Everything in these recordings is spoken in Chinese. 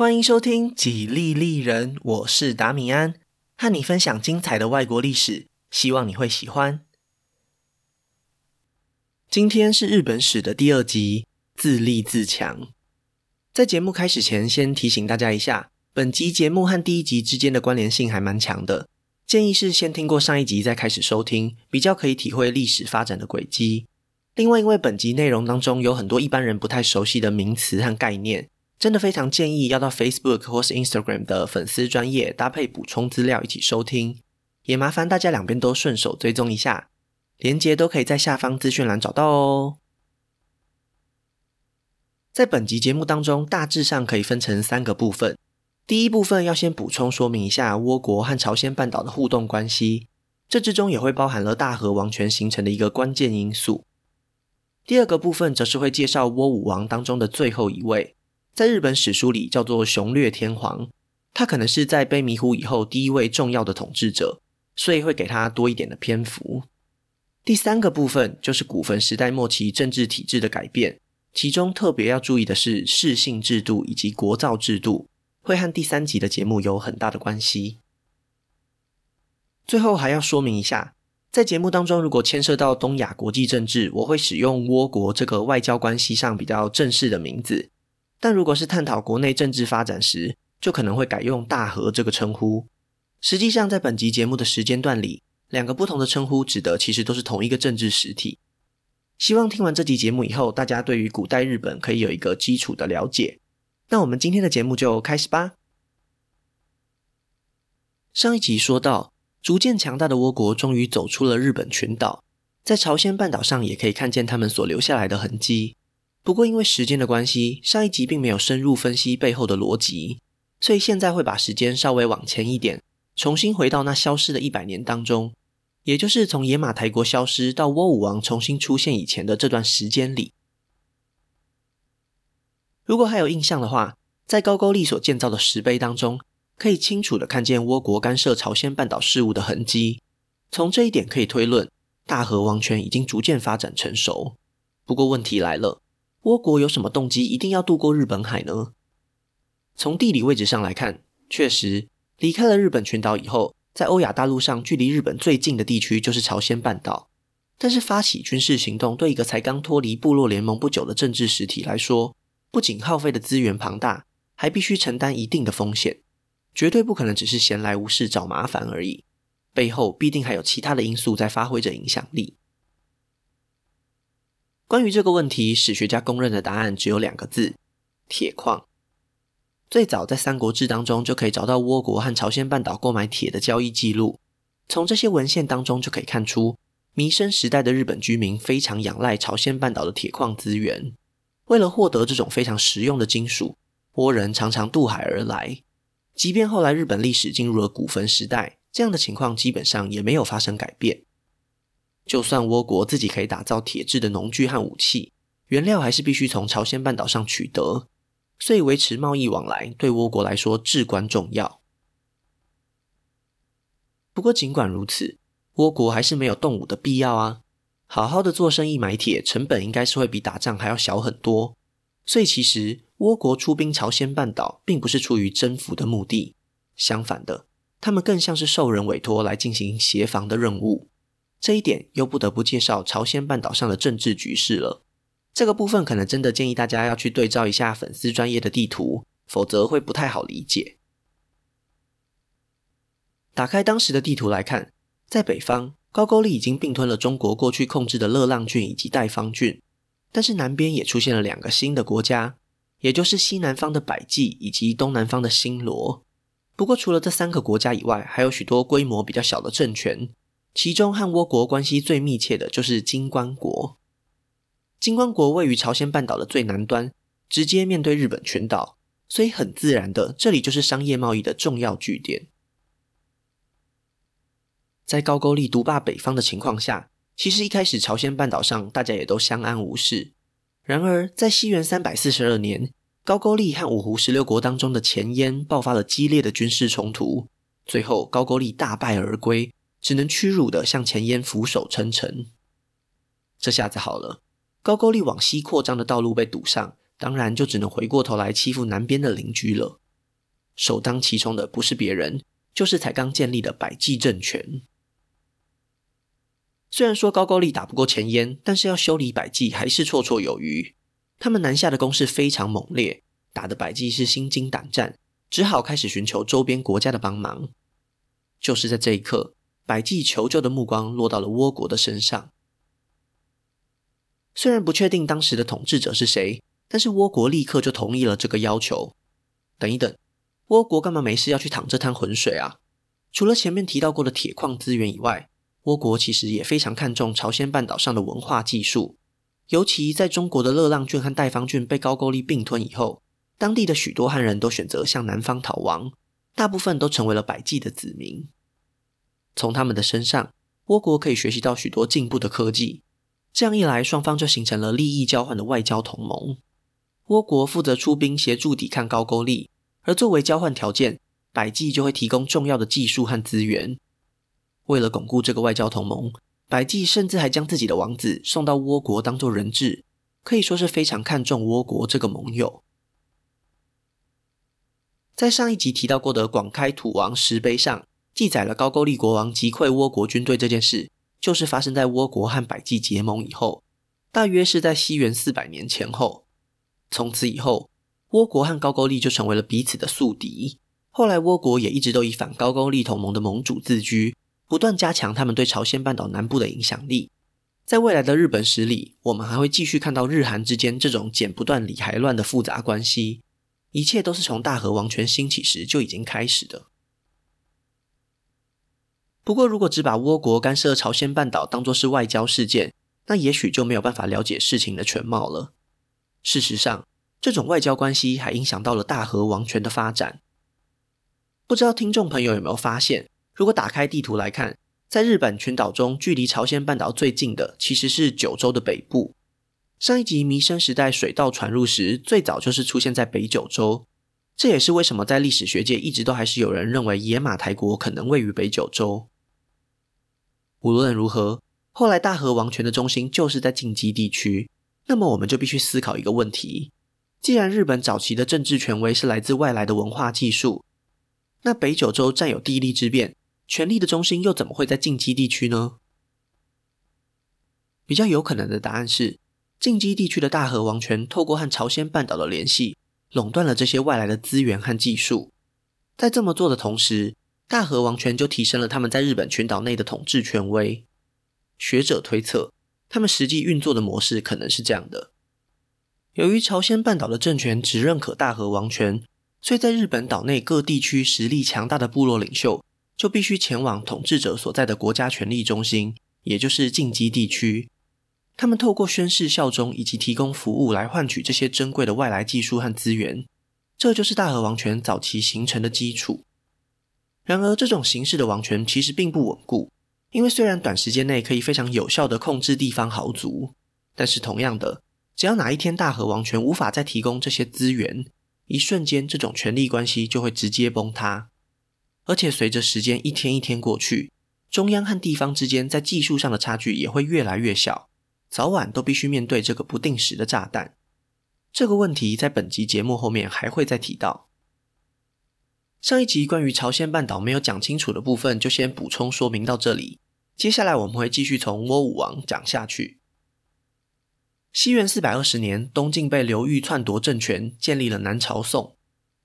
欢迎收听《几利利人》，我是达米安，和你分享精彩的外国历史，希望你会喜欢。今天是日本史的第二集，自立自强。在节目开始前，先提醒大家一下，本集节目和第一集之间的关联性还蛮强的，建议是先听过上一集再开始收听，比较可以体会历史发展的轨迹。另外，因为本集内容当中有很多一般人不太熟悉的名词和概念。真的非常建议要到 Facebook 或是 Instagram 的粉丝专业搭配补充资料一起收听，也麻烦大家两边都顺手追踪一下，连接都可以在下方资讯栏找到哦。在本集节目当中，大致上可以分成三个部分。第一部分要先补充说明一下倭国和朝鲜半岛的互动关系，这之中也会包含了大和王权形成的一个关键因素。第二个部分则是会介绍倭武王当中的最后一位。在日本史书里叫做雄略天皇，他可能是在卑弥呼以后第一位重要的统治者，所以会给他多一点的篇幅。第三个部分就是古坟时代末期政治体制的改变，其中特别要注意的是世姓制度以及国造制度，会和第三集的节目有很大的关系。最后还要说明一下，在节目当中如果牵涉到东亚国际政治，我会使用倭国这个外交关系上比较正式的名字。但如果是探讨国内政治发展时，就可能会改用大和这个称呼。实际上，在本集节目的时间段里，两个不同的称呼指的其实都是同一个政治实体。希望听完这集节目以后，大家对于古代日本可以有一个基础的了解。那我们今天的节目就开始吧。上一集说到，逐渐强大的倭国终于走出了日本群岛，在朝鲜半岛上也可以看见他们所留下来的痕迹。不过，因为时间的关系，上一集并没有深入分析背后的逻辑，所以现在会把时间稍微往前一点，重新回到那消失的一百年当中，也就是从野马台国消失到倭武王重新出现以前的这段时间里。如果还有印象的话，在高句丽所建造的石碑当中，可以清楚地看见倭国干涉朝鲜半岛事务的痕迹。从这一点可以推论，大和王权已经逐渐发展成熟。不过问题来了。倭国有什么动机一定要渡过日本海呢？从地理位置上来看，确实离开了日本群岛以后，在欧亚大陆上距离日本最近的地区就是朝鲜半岛。但是发起军事行动对一个才刚脱离部落联盟不久的政治实体来说，不仅耗费的资源庞大，还必须承担一定的风险，绝对不可能只是闲来无事找麻烦而已，背后必定还有其他的因素在发挥着影响力。关于这个问题，史学家公认的答案只有两个字：铁矿。最早在《三国志》当中就可以找到倭国和朝鲜半岛购买铁的交易记录。从这些文献当中就可以看出，弥生时代的日本居民非常仰赖朝鲜半岛的铁矿资源。为了获得这种非常实用的金属，倭人常常渡海而来。即便后来日本历史进入了古坟时代，这样的情况基本上也没有发生改变。就算倭国自己可以打造铁制的农具和武器，原料还是必须从朝鲜半岛上取得，所以维持贸易往来对倭国来说至关重要。不过尽管如此，倭国还是没有动武的必要啊！好好的做生意买铁，成本应该是会比打仗还要小很多。所以其实倭国出兵朝鲜半岛，并不是出于征服的目的，相反的，他们更像是受人委托来进行协防的任务。这一点又不得不介绍朝鲜半岛上的政治局势了。这个部分可能真的建议大家要去对照一下粉丝专业的地图，否则会不太好理解。打开当时的地图来看，在北方，高句丽已经并吞了中国过去控制的乐浪郡以及代方郡，但是南边也出现了两个新的国家，也就是西南方的百济以及东南方的新罗。不过，除了这三个国家以外，还有许多规模比较小的政权。其中和倭国关系最密切的就是金关国。金关国位于朝鲜半岛的最南端，直接面对日本群岛，所以很自然的，这里就是商业贸易的重要据点。在高句丽独霸北方的情况下，其实一开始朝鲜半岛上大家也都相安无事。然而，在西元三百四十二年，高句丽和五胡十六国当中的前燕爆发了激烈的军事冲突，最后高句丽大败而归。只能屈辱地向前燕俯首称臣。这下子好了，高句丽往西扩张的道路被堵上，当然就只能回过头来欺负南边的邻居了。首当其冲的不是别人，就是才刚建立的百济政权。虽然说高句丽打不过前燕，但是要修理百济还是绰绰有余。他们南下的攻势非常猛烈，打得百济是心惊胆战，只好开始寻求周边国家的帮忙。就是在这一刻，百济求救的目光落到了倭国的身上。虽然不确定当时的统治者是谁，但是倭国立刻就同意了这个要求。等一等，倭国干嘛没事要去淌这滩浑水啊？除了前面提到过的铁矿资源以外，倭国其实也非常看重朝鲜半岛上的文化技术，尤其在中国的乐浪郡和代方郡被高句丽并吞以后，当地的许多汉人都选择向南方逃亡，大部分都成为了百济的子民。从他们的身上，倭国可以学习到许多进步的科技，这样一来，双方就形成了利益交换的外交同盟。倭国负责出兵协助抵抗高句丽，而作为交换条件，百济就会提供重要的技术和资源。为了巩固这个外交同盟，百济甚至还将自己的王子送到倭国当做人质，可以说是非常看重倭国这个盟友。在上一集提到过的广开土王石碑上，记载了高句丽国王击溃倭国军队这件事，就是发生在倭国和百济结盟以后，大约是在西元四百年前后。从此以后，倭国和高句丽就成为了彼此的宿敌。后来，倭国也一直都以反高句丽同盟的盟主自居。不断加强他们对朝鲜半岛南部的影响力，在未来的日本史里，我们还会继续看到日韩之间这种剪不断理还乱的复杂关系。一切都是从大和王权兴起时就已经开始的。不过，如果只把倭国干涉朝鲜半岛当作是外交事件，那也许就没有办法了解事情的全貌了。事实上，这种外交关系还影响到了大和王权的发展。不知道听众朋友有没有发现？如果打开地图来看，在日本群岛中，距离朝鲜半岛最近的其实是九州的北部。上一集弥生时代水道传入时，最早就是出现在北九州。这也是为什么在历史学界一直都还是有人认为野马台国可能位于北九州。无论如何，后来大和王权的中心就是在近畿地区。那么我们就必须思考一个问题：既然日本早期的政治权威是来自外来的文化技术，那北九州占有地利之便。权力的中心又怎么会在近畿地区呢？比较有可能的答案是，近畿地区的大和王权透过和朝鲜半岛的联系，垄断了这些外来的资源和技术。在这么做的同时，大和王权就提升了他们在日本群岛内的统治权威。学者推测，他们实际运作的模式可能是这样的：由于朝鲜半岛的政权只认可大和王权，所以在日本岛内各地区实力强大的部落领袖。就必须前往统治者所在的国家权力中心，也就是近畿地区。他们透过宣誓效忠以及提供服务来换取这些珍贵的外来技术和资源，这就是大和王权早期形成的基础。然而，这种形式的王权其实并不稳固，因为虽然短时间内可以非常有效地控制地方豪族，但是同样的，只要哪一天大和王权无法再提供这些资源，一瞬间这种权力关系就会直接崩塌。而且随着时间一天一天过去，中央和地方之间在技术上的差距也会越来越小，早晚都必须面对这个不定时的炸弹。这个问题在本集节目后面还会再提到。上一集关于朝鲜半岛没有讲清楚的部分，就先补充说明到这里。接下来我们会继续从倭武王讲下去。西元四百二十年，东晋被刘裕篡夺政权，建立了南朝宋。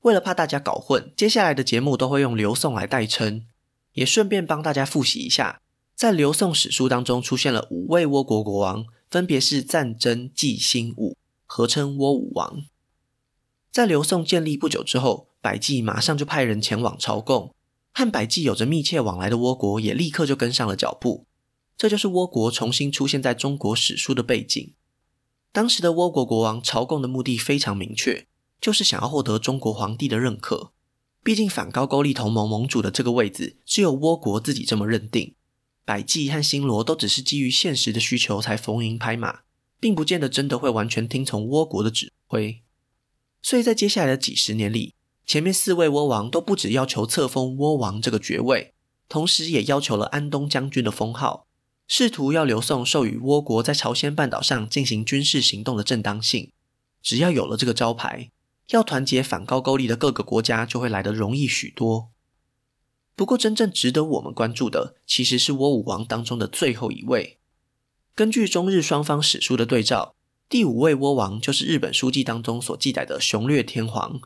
为了怕大家搞混，接下来的节目都会用刘宋来代称，也顺便帮大家复习一下，在刘宋史书当中出现了五位倭国国王，分别是战争、纪、辛、武，合称倭武王。在刘宋建立不久之后，百济马上就派人前往朝贡，和百济有着密切往来的倭国也立刻就跟上了脚步，这就是倭国重新出现在中国史书的背景。当时的倭国国王朝贡的目的非常明确。就是想要获得中国皇帝的认可，毕竟反高句丽同盟盟主的这个位置，只有倭国自己这么认定。百济和新罗都只是基于现实的需求才逢迎拍马，并不见得真的会完全听从倭国的指挥。所以在接下来的几十年里，前面四位倭王都不只要求册封倭王这个爵位，同时也要求了安东将军的封号，试图要刘宋授予倭国在朝鲜半岛上进行军事行动的正当性。只要有了这个招牌。要团结反高句丽的各个国家就会来得容易许多。不过，真正值得我们关注的，其实是倭武王当中的最后一位。根据中日双方史书的对照，第五位倭王就是日本书记当中所记载的雄略天皇。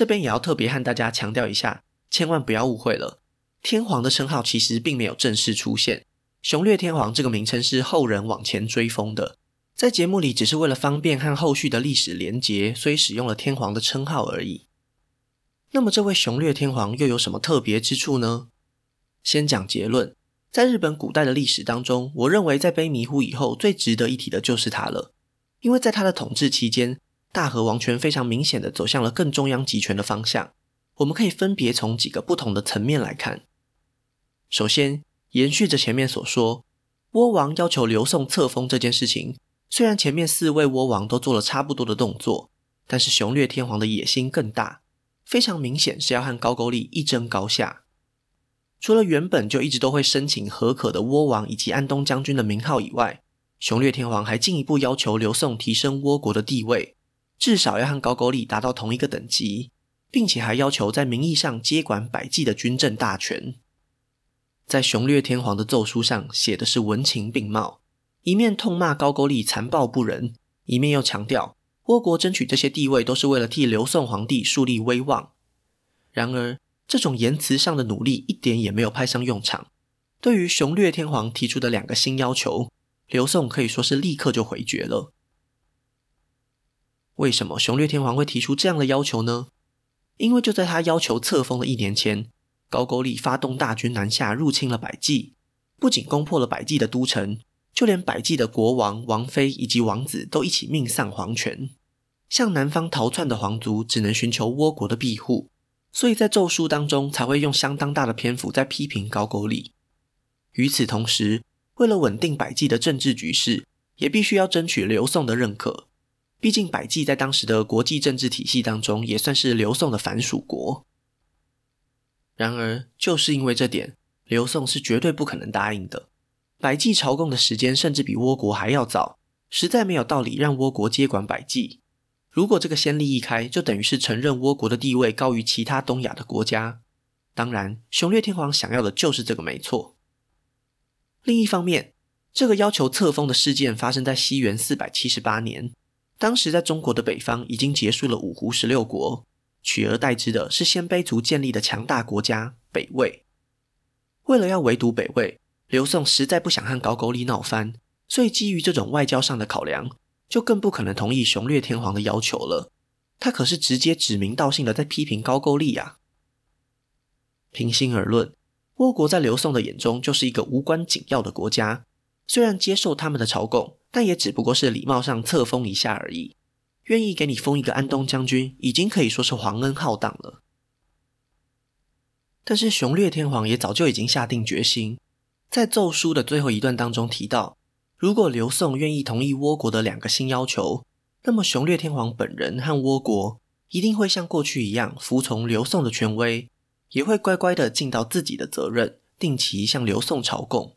这边也要特别和大家强调一下，千万不要误会了，天皇的称号其实并没有正式出现，雄略天皇这个名称是后人往前追封的。在节目里，只是为了方便和后续的历史连结，所以使用了天皇的称号而已。那么，这位雄略天皇又有什么特别之处呢？先讲结论，在日本古代的历史当中，我认为在卑弥呼以后最值得一提的就是他了，因为在他的统治期间，大和王权非常明显的走向了更中央集权的方向。我们可以分别从几个不同的层面来看。首先，延续着前面所说，倭王要求刘宋册封这件事情。虽然前面四位倭王都做了差不多的动作，但是雄略天皇的野心更大，非常明显是要和高句丽一争高下。除了原本就一直都会申请和可的倭王以及安东将军的名号以外，雄略天皇还进一步要求刘宋提升倭国的地位，至少要和高句丽达到同一个等级，并且还要求在名义上接管百济的军政大权。在雄略天皇的奏书上写的是文情并茂。一面痛骂高句丽残暴不仁，一面又强调倭国争取这些地位都是为了替刘宋皇帝树立威望。然而，这种言辞上的努力一点也没有派上用场。对于雄略天皇提出的两个新要求，刘宋可以说是立刻就回绝了。为什么雄略天皇会提出这样的要求呢？因为就在他要求册封的一年前，高句丽发动大军南下，入侵了百济，不仅攻破了百济的都城。就连百济的国王、王妃以及王子都一起命丧黄泉，向南方逃窜的皇族只能寻求倭国的庇护，所以在奏书当中才会用相当大的篇幅在批评高句丽。与此同时，为了稳定百济的政治局势，也必须要争取刘宋的认可。毕竟百济在当时的国际政治体系当中也算是刘宋的藩属国。然而，就是因为这点，刘宋是绝对不可能答应的。百济朝贡的时间甚至比倭国还要早，实在没有道理让倭国接管百济。如果这个先例一开，就等于是承认倭国的地位高于其他东亚的国家。当然，雄略天皇想要的就是这个没错。另一方面，这个要求册封的事件发生在西元四百七十八年，当时在中国的北方已经结束了五胡十六国，取而代之的是鲜卑族建立的强大国家北魏。为了要围堵北魏，刘宋实在不想和高句丽闹翻，所以基于这种外交上的考量，就更不可能同意雄略天皇的要求了。他可是直接指名道姓的在批评高句丽呀。平心而论，倭国在刘宋的眼中就是一个无关紧要的国家，虽然接受他们的朝贡，但也只不过是礼貌上册封一下而已。愿意给你封一个安东将军，已经可以说是皇恩浩荡了。但是雄略天皇也早就已经下定决心。在奏书的最后一段当中提到，如果刘宋愿意同意倭国的两个新要求，那么雄略天皇本人和倭国一定会像过去一样服从刘宋的权威，也会乖乖的尽到自己的责任，定期向刘宋朝贡。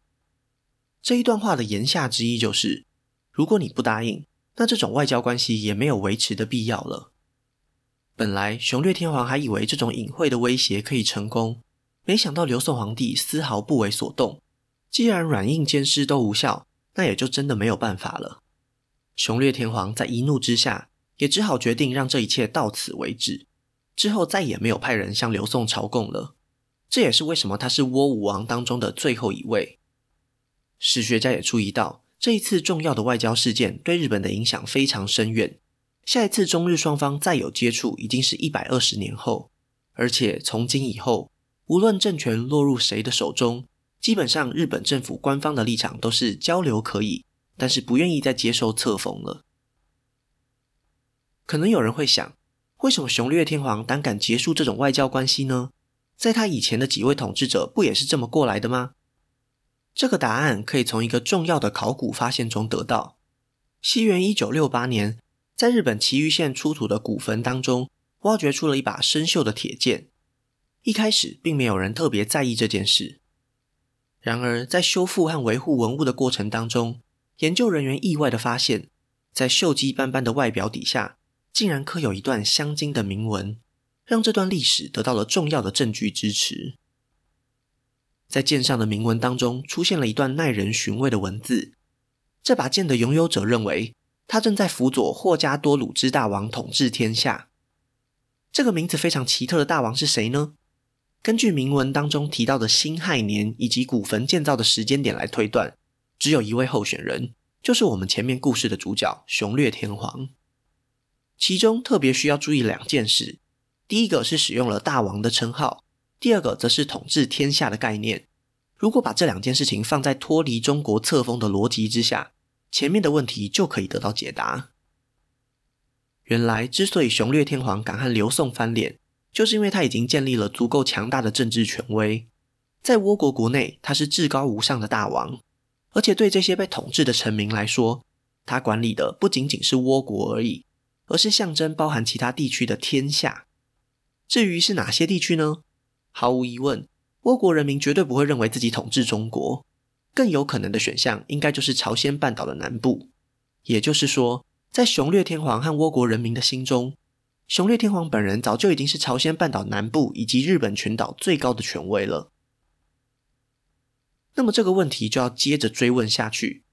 这一段话的言下之意就是，如果你不答应，那这种外交关系也没有维持的必要了。本来雄略天皇还以为这种隐晦的威胁可以成功，没想到刘宋皇帝丝毫不为所动。既然软硬兼施都无效，那也就真的没有办法了。雄略天皇在一怒之下，也只好决定让这一切到此为止，之后再也没有派人向刘宋朝贡了。这也是为什么他是倭武王当中的最后一位。史学家也注意到，这一次重要的外交事件对日本的影响非常深远。下一次中日双方再有接触，已经是一百二十年后，而且从今以后，无论政权落入谁的手中。基本上，日本政府官方的立场都是交流可以，但是不愿意再接受册封了。可能有人会想，为什么雄略天皇胆敢结束这种外交关系呢？在他以前的几位统治者不也是这么过来的吗？这个答案可以从一个重要的考古发现中得到。西元一九六八年，在日本埼玉县出土的古坟当中，挖掘出了一把生锈的铁剑。一开始，并没有人特别在意这件事。然而，在修复和维护文物的过程当中，研究人员意外地发现，在锈迹斑斑的外表底下，竟然刻有一段镶金的铭文，让这段历史得到了重要的证据支持。在剑上的铭文当中，出现了一段耐人寻味的文字。这把剑的拥有者认为，他正在辅佐霍加多鲁之大王统治天下。这个名字非常奇特的大王是谁呢？根据铭文当中提到的辛亥年以及古坟建造的时间点来推断，只有一位候选人，就是我们前面故事的主角雄略天皇。其中特别需要注意两件事：第一个是使用了大王的称号，第二个则是统治天下的概念。如果把这两件事情放在脱离中国册封的逻辑之下，前面的问题就可以得到解答。原来，之所以雄略天皇敢和刘宋翻脸，就是因为他已经建立了足够强大的政治权威。在倭国国内，他是至高无上的大王，而且对这些被统治的臣民来说，他管理的不仅仅是倭国而已，而是象征包含其他地区的天下。至于是哪些地区呢？毫无疑问，倭国人民绝对不会认为自己统治中国，更有可能的选项应该就是朝鲜半岛的南部。也就是说，在雄略天皇和倭国人民的心中，雄略天皇本人早就已经是朝鲜半岛南部以及日本群岛最高的权威了。那么这个问题就要接着追问下去：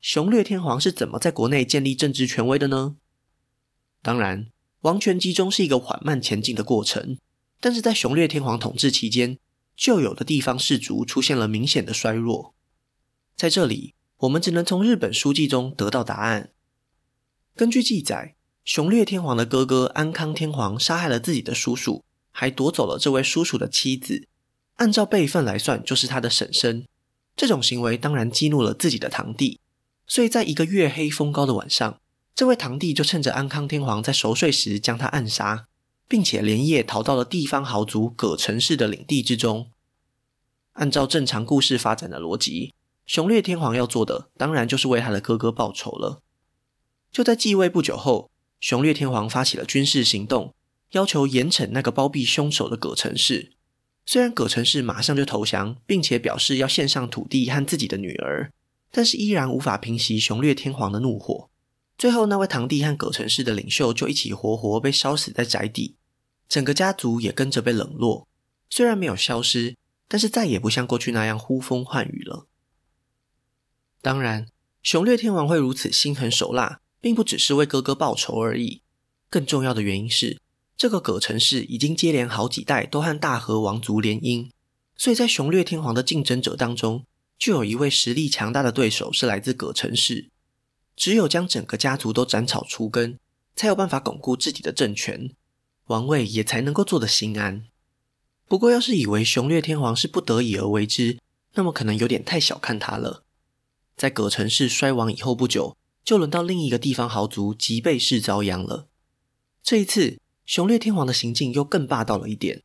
雄略天皇是怎么在国内建立政治权威的呢？当然，王权集中是一个缓慢前进的过程，但是在雄略天皇统治期间，旧有的地方氏族出现了明显的衰弱。在这里，我们只能从日本书记中得到答案。根据记载，雄略天皇的哥哥安康天皇杀害了自己的叔叔，还夺走了这位叔叔的妻子。按照辈分来算，就是他的婶婶。这种行为当然激怒了自己的堂弟，所以在一个月黑风高的晚上，这位堂弟就趁着安康天皇在熟睡时将他暗杀，并且连夜逃到了地方豪族葛城氏的领地之中。按照正常故事发展的逻辑，雄略天皇要做的当然就是为他的哥哥报仇了。就在继位不久后，雄略天皇发起了军事行动，要求严惩那个包庇凶手的葛城氏。虽然葛城氏马上就投降，并且表示要献上土地和自己的女儿，但是依然无法平息雄略天皇的怒火。最后，那位堂弟和葛城氏的领袖就一起活活被烧死在宅邸，整个家族也跟着被冷落。虽然没有消失，但是再也不像过去那样呼风唤雨了。当然，雄略天王会如此心狠手辣。并不只是为哥哥报仇而已，更重要的原因是，这个葛城氏已经接连好几代都和大和王族联姻，所以在雄略天皇的竞争者当中，就有一位实力强大的对手是来自葛城氏。只有将整个家族都斩草除根，才有办法巩固自己的政权，王位也才能够坐得心安。不过，要是以为雄略天皇是不得已而为之，那么可能有点太小看他了。在葛城氏衰亡以后不久，就轮到另一个地方豪族吉备氏遭殃了。这一次，雄略天皇的行径又更霸道了一点。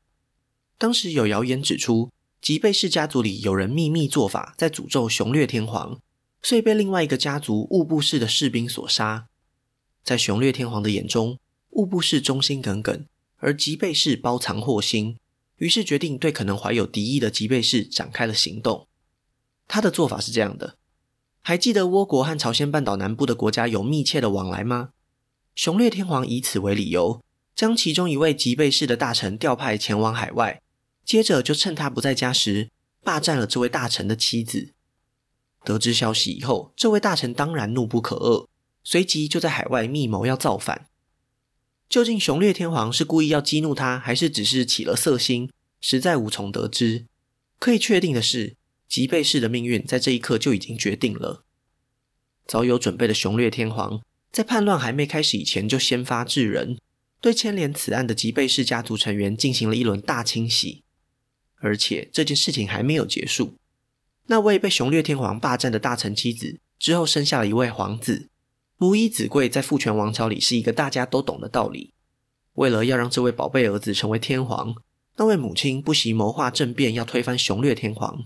当时有谣言指出，吉备氏家族里有人秘密做法，在诅咒雄略天皇，所以被另外一个家族兀部氏的士兵所杀。在雄略天皇的眼中，兀部氏忠心耿耿，而吉备氏包藏祸心，于是决定对可能怀有敌意的吉备氏展开了行动。他的做法是这样的。还记得倭国和朝鲜半岛南部的国家有密切的往来吗？雄略天皇以此为理由，将其中一位吉备氏的大臣调派前往海外，接着就趁他不在家时，霸占了这位大臣的妻子。得知消息以后，这位大臣当然怒不可遏，随即就在海外密谋要造反。究竟雄略天皇是故意要激怒他，还是只是起了色心，实在无从得知。可以确定的是，吉备氏的命运在这一刻就已经决定了。早有准备的雄略天皇，在叛乱还没开始以前，就先发制人，对牵连此案的吉备氏家族成员进行了一轮大清洗。而且这件事情还没有结束，那位被雄略天皇霸占的大臣妻子之后生下了一位皇子。母以子贵在父权王朝里是一个大家都懂的道理。为了要让这位宝贝儿子成为天皇，那位母亲不惜谋划政变，要推翻雄略天皇。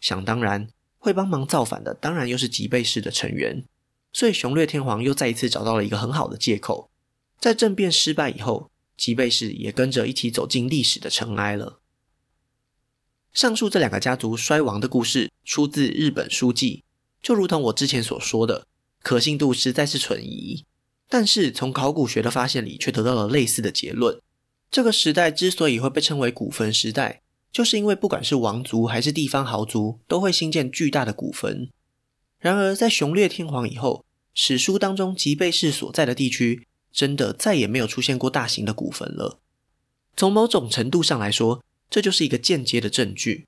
想当然，会帮忙造反的当然又是吉备氏的成员，所以雄略天皇又再一次找到了一个很好的借口。在政变失败以后，吉备氏也跟着一起走进历史的尘埃了。上述这两个家族衰亡的故事出自日本书记，就如同我之前所说的，可信度实在是存疑。但是从考古学的发现里却得到了类似的结论。这个时代之所以会被称为古坟时代，就是因为不管是王族还是地方豪族，都会兴建巨大的古坟。然而，在雄略天皇以后，史书当中吉备氏所在的地区，真的再也没有出现过大型的古坟了。从某种程度上来说，这就是一个间接的证据。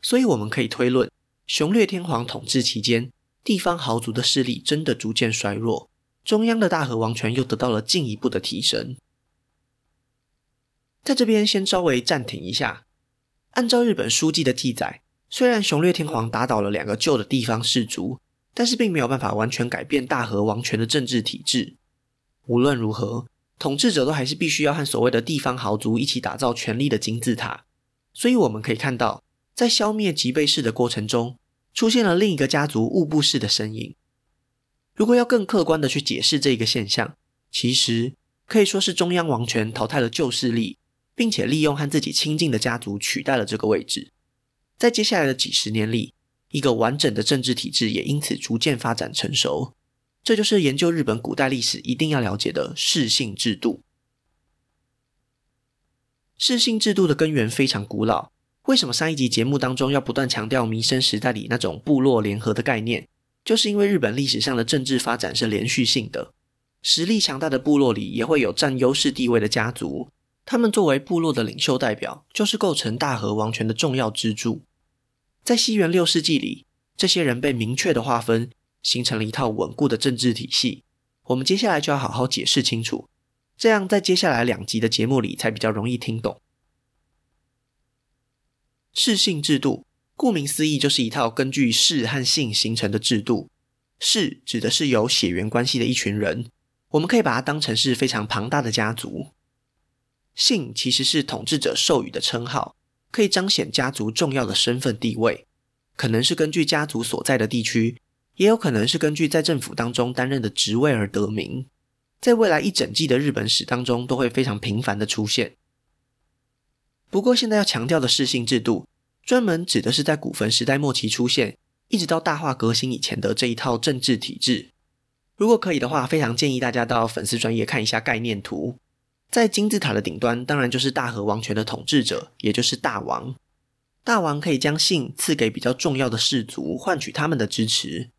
所以，我们可以推论，雄略天皇统治期间，地方豪族的势力真的逐渐衰弱，中央的大和王权又得到了进一步的提升。在这边先稍微暂停一下。按照日本书记的记载，虽然雄略天皇打倒了两个旧的地方氏族，但是并没有办法完全改变大和王权的政治体制。无论如何，统治者都还是必须要和所谓的地方豪族一起打造权力的金字塔。所以我们可以看到，在消灭吉备氏的过程中，出现了另一个家族物部氏的身影。如果要更客观的去解释这一个现象，其实可以说是中央王权淘汰了旧势力。并且利用和自己亲近的家族取代了这个位置，在接下来的几十年里，一个完整的政治体制也因此逐渐发展成熟。这就是研究日本古代历史一定要了解的世姓制度。世姓制度的根源非常古老。为什么上一集节目当中要不断强调弥生时代里那种部落联合的概念？就是因为日本历史上的政治发展是连续性的，实力强大的部落里也会有占优势地位的家族。他们作为部落的领袖代表，就是构成大和王权的重要支柱。在西元六世纪里，这些人被明确的划分，形成了一套稳固的政治体系。我们接下来就要好好解释清楚，这样在接下来两集的节目里才比较容易听懂。世姓制度，顾名思义，就是一套根据氏和姓形成的制度。氏指的是有血缘关系的一群人，我们可以把它当成是非常庞大的家族。姓其实是统治者授予的称号，可以彰显家族重要的身份地位，可能是根据家族所在的地区，也有可能是根据在政府当中担任的职位而得名。在未来一整季的日本史当中，都会非常频繁的出现。不过，现在要强调的世姓制度，专门指的是在古坟时代末期出现，一直到大化革新以前的这一套政治体制。如果可以的话，非常建议大家到粉丝专业看一下概念图。在金字塔的顶端，当然就是大和王权的统治者，也就是大王。大王可以将姓赐给比较重要的氏族，换取他们的支持。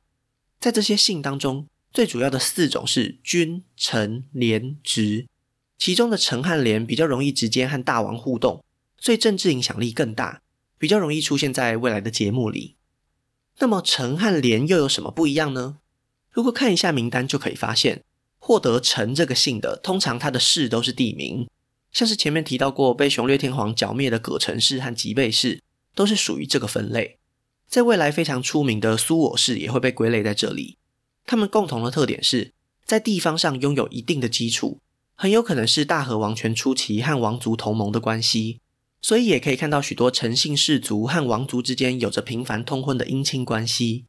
在这些姓当中，最主要的四种是君、臣、廉、职。其中的臣和廉比较容易直接和大王互动，所以政治影响力更大，比较容易出现在未来的节目里。那么臣和廉又有什么不一样呢？如果看一下名单，就可以发现。获得臣这个姓的，通常他的氏都是地名，像是前面提到过被雄略天皇剿灭的葛城氏和吉备氏，都是属于这个分类。在未来非常出名的苏我氏也会被归类在这里。他们共同的特点是在地方上拥有一定的基础，很有可能是大和王权初期和王族同盟的关系，所以也可以看到许多臣姓氏族和王族之间有着频繁通婚的姻亲关系，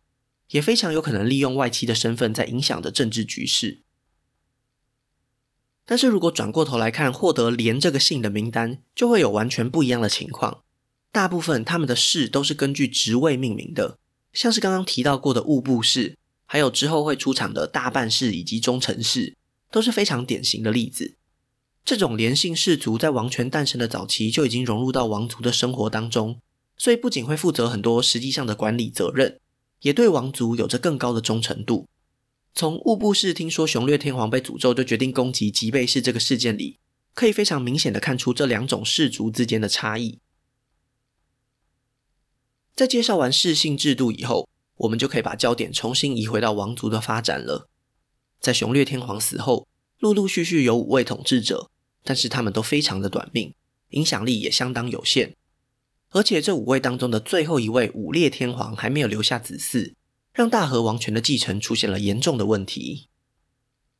也非常有可能利用外戚的身份在影响着政治局势。但是如果转过头来看获得廉这个姓的名单，就会有完全不一样的情况。大部分他们的氏都是根据职位命名的，像是刚刚提到过的物部氏，还有之后会出场的大半氏以及中臣氏，都是非常典型的例子。这种连姓氏族在王权诞生的早期就已经融入到王族的生活当中，所以不仅会负责很多实际上的管理责任，也对王族有着更高的忠诚度。从物部氏听说雄略天皇被诅咒，就决定攻击吉备氏这个事件里，可以非常明显的看出这两种氏族之间的差异。在介绍完氏姓制度以后，我们就可以把焦点重新移回到王族的发展了。在雄略天皇死后，陆陆续续有五位统治者，但是他们都非常的短命，影响力也相当有限。而且这五位当中的最后一位武烈天皇还没有留下子嗣。让大和王权的继承出现了严重的问题。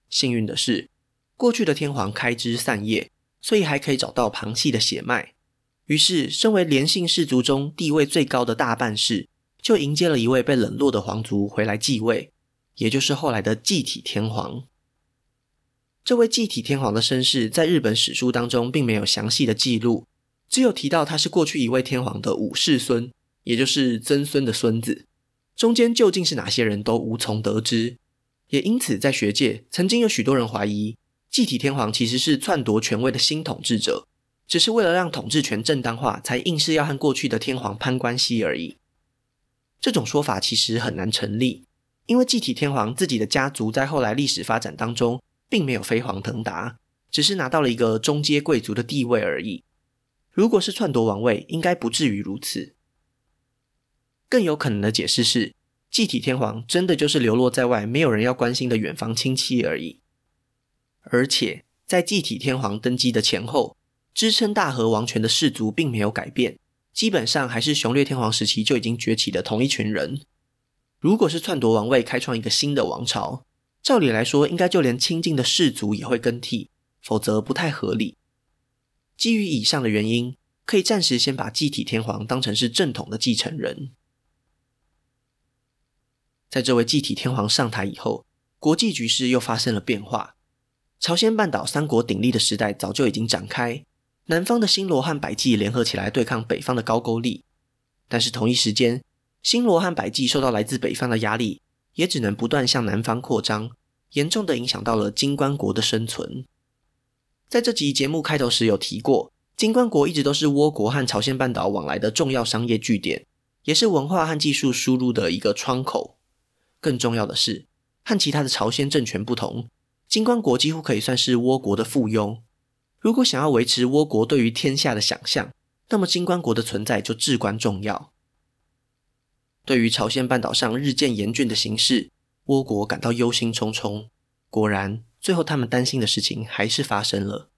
幸运的是，过去的天皇开枝散叶，所以还可以找到旁系的血脉。于是，身为连姓氏族中地位最高的大半氏，就迎接了一位被冷落的皇族回来继位，也就是后来的继体天皇。这位继体天皇的身世，在日本史书当中并没有详细的记录，只有提到他是过去一位天皇的五世孙，也就是曾孙的孙子。中间究竟是哪些人都无从得知，也因此在学界曾经有许多人怀疑，继体天皇其实是篡夺权位的新统治者，只是为了让统治权正当化，才硬是要和过去的天皇攀关系而已。这种说法其实很难成立，因为继体天皇自己的家族在后来历史发展当中，并没有飞黄腾达，只是拿到了一个中阶贵族的地位而已。如果是篡夺王位，应该不至于如此。更有可能的解释是，继体天皇真的就是流落在外、没有人要关心的远房亲戚而已。而且，在继体天皇登基的前后，支撑大和王权的氏族并没有改变，基本上还是雄略天皇时期就已经崛起的同一群人。如果是篡夺王位，开创一个新的王朝，照理来说，应该就连亲近的氏族也会更替，否则不太合理。基于以上的原因，可以暂时先把继体天皇当成是正统的继承人。在这位继体天皇上台以后，国际局势又发生了变化。朝鲜半岛三国鼎立的时代早就已经展开，南方的新罗和百济联合起来对抗北方的高句丽。但是同一时间，新罗和百济受到来自北方的压力，也只能不断向南方扩张，严重的影响到了金棺国的生存。在这集节目开头时有提过，金棺国一直都是倭国和朝鲜半岛往来的重要商业据点，也是文化和技术输入的一个窗口。更重要的是，和其他的朝鲜政权不同，金棺国几乎可以算是倭国的附庸。如果想要维持倭国对于天下的想象，那么金棺国的存在就至关重要。对于朝鲜半岛上日渐严峻的形势，倭国感到忧心忡忡。果然。最后，他们担心的事情还是发生了。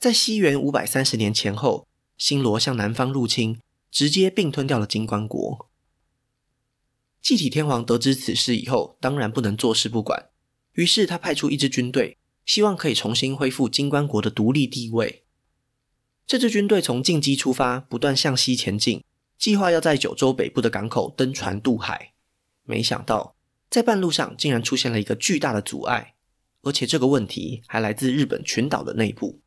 在西元五百三十年前后，新罗向南方入侵，直接并吞掉了金关国。继体天皇得知此事以后，当然不能坐视不管，于是他派出一支军队，希望可以重新恢复金关国的独立地位。这支军队从进击出发，不断向西前进，计划要在九州北部的港口登船渡海。没想到，在半路上竟然出现了一个巨大的阻碍。而且这个问题还来自日本群岛的内部。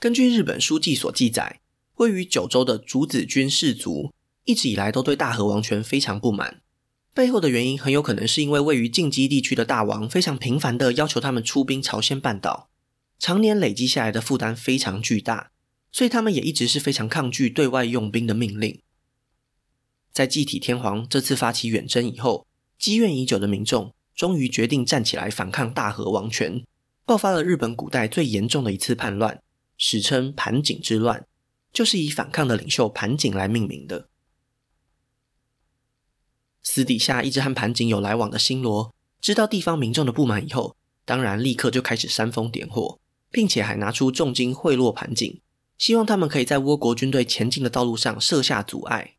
根据日本书记所记载，位于九州的竹子军氏族一直以来都对大和王权非常不满。背后的原因很有可能是因为位于近畿地区的大王非常频繁的要求他们出兵朝鲜半岛，常年累积下来的负担非常巨大，所以他们也一直是非常抗拒对外用兵的命令。在继体天皇这次发起远征以后，积怨已久的民众。终于决定站起来反抗大和王权，爆发了日本古代最严重的一次叛乱，史称盘锦之乱，就是以反抗的领袖盘锦来命名的。私底下一直和盘锦有来往的新罗，知道地方民众的不满以后，当然立刻就开始煽风点火，并且还拿出重金贿赂盘锦，希望他们可以在倭国军队前进的道路上设下阻碍。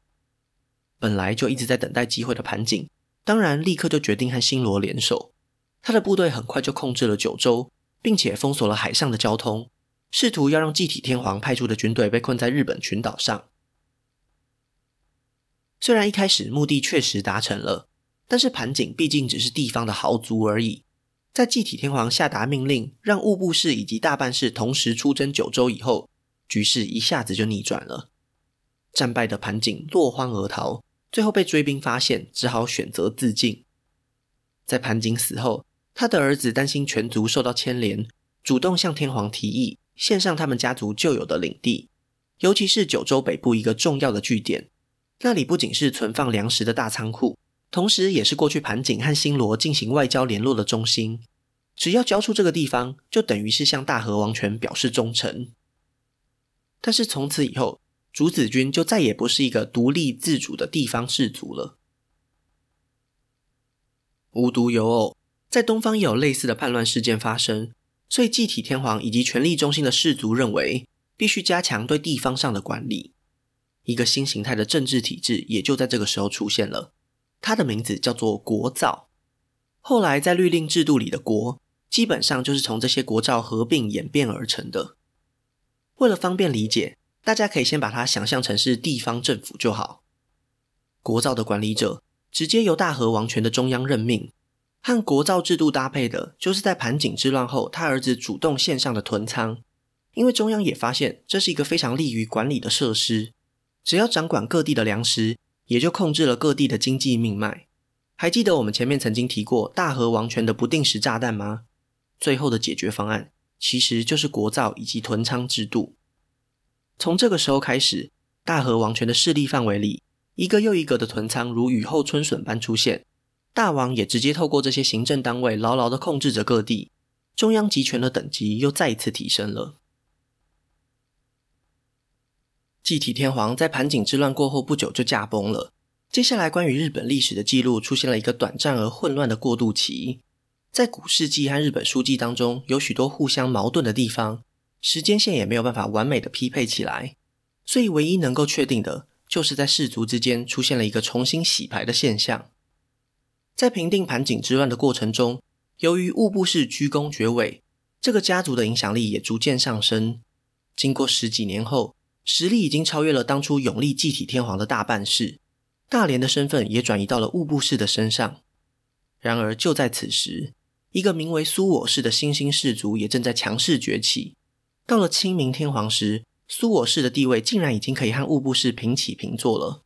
本来就一直在等待机会的盘锦。当然，立刻就决定和新罗联手。他的部队很快就控制了九州，并且封锁了海上的交通，试图要让继体天皇派出的军队被困在日本群岛上。虽然一开始目的确实达成了，但是盘锦毕竟只是地方的豪族而已。在继体天皇下达命令让物部氏以及大半氏同时出征九州以后，局势一下子就逆转了。战败的盘锦落荒而逃。最后被追兵发现，只好选择自尽。在盘锦死后，他的儿子担心全族受到牵连，主动向天皇提议献上他们家族旧有的领地，尤其是九州北部一个重要的据点。那里不仅是存放粮食的大仓库，同时也是过去盘锦和新罗进行外交联络的中心。只要交出这个地方，就等于是向大和王权表示忠诚。但是从此以后，竹子军就再也不是一个独立自主的地方氏族了。无独有偶，在东方也有类似的叛乱事件发生，所以继体天皇以及权力中心的氏族认为，必须加强对地方上的管理。一个新形态的政治体制也就在这个时候出现了，它的名字叫做国造。后来在律令制度里的国，基本上就是从这些国造合并演变而成的。为了方便理解。大家可以先把它想象成是地方政府就好。国造的管理者直接由大和王权的中央任命，和国造制度搭配的就是在盘井之乱后，他儿子主动献上的屯仓。因为中央也发现这是一个非常利于管理的设施，只要掌管各地的粮食，也就控制了各地的经济命脉。还记得我们前面曾经提过大和王权的不定时炸弹吗？最后的解决方案其实就是国造以及屯仓制度。从这个时候开始，大和王权的势力范围里，一个又一个的屯仓如雨后春笋般出现。大王也直接透过这些行政单位牢牢地控制着各地，中央集权的等级又再一次提升了。继体天皇在盘景之乱过后不久就驾崩了。接下来，关于日本历史的记录出现了一个短暂而混乱的过渡期。在古世纪和日本书纪当中，有许多互相矛盾的地方，时间线也没有办法完美的匹配起来。所以，唯一能够确定的，就是在氏族之间出现了一个重新洗牌的现象。在平定盘景之乱的过程中，由于物部氏居功厥伟，这个家族的影响力也逐渐上升。经过十几年后，实力已经超越了当初永历继体天皇的大半世，大连的身份也转移到了物部氏的身上。然而就在此时，一个名为苏我氏的新兴氏族也正在强势崛起。到了清明天皇时，苏我氏的地位竟然已经可以和物部氏平起平坐了。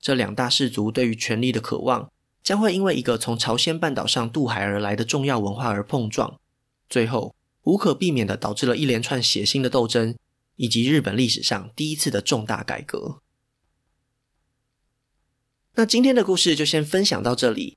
这两大氏族对于权力的渴望，将会因为一个从朝鲜半岛上渡海而来的重要文化而碰撞，最后无可避免地导致了一连串血腥的斗争。以及日本历史上第一次的重大改革。那今天的故事就先分享到这里，